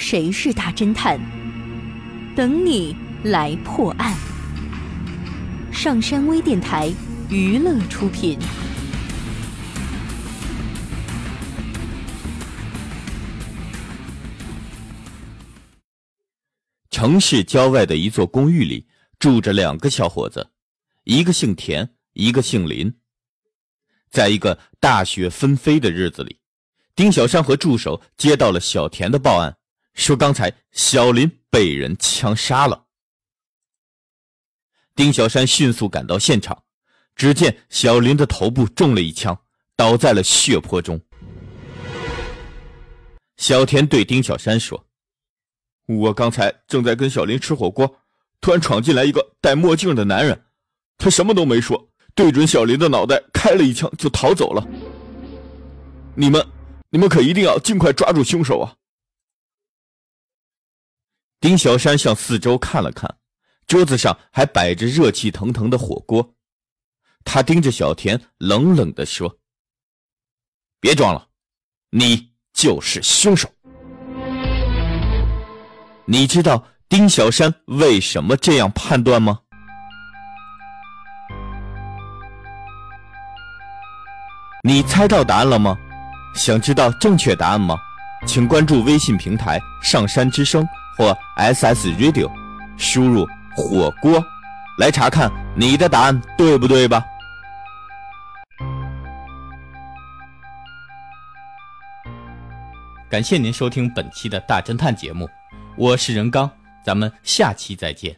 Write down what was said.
谁是大侦探？等你来破案。上山微电台娱乐出品。城市郊外的一座公寓里，住着两个小伙子，一个姓田，一个姓林。在一个大雪纷飞的日子里，丁小山和助手接到了小田的报案，说刚才小林被人枪杀了。丁小山迅速赶到现场，只见小林的头部中了一枪，倒在了血泊中。小田对丁小山说：“我刚才正在跟小林吃火锅，突然闯进来一个戴墨镜的男人，他什么都没说。”对准小林的脑袋开了一枪，就逃走了。你们，你们可一定要尽快抓住凶手啊！丁小山向四周看了看，桌子上还摆着热气腾腾的火锅。他盯着小田，冷冷的说：“别装了，你就是凶手。”你知道丁小山为什么这样判断吗？你猜到答案了吗？想知道正确答案吗？请关注微信平台“上山之声”或 SS Radio，输入“火锅”来查看你的答案对不对吧？感谢您收听本期的大侦探节目，我是任刚，咱们下期再见。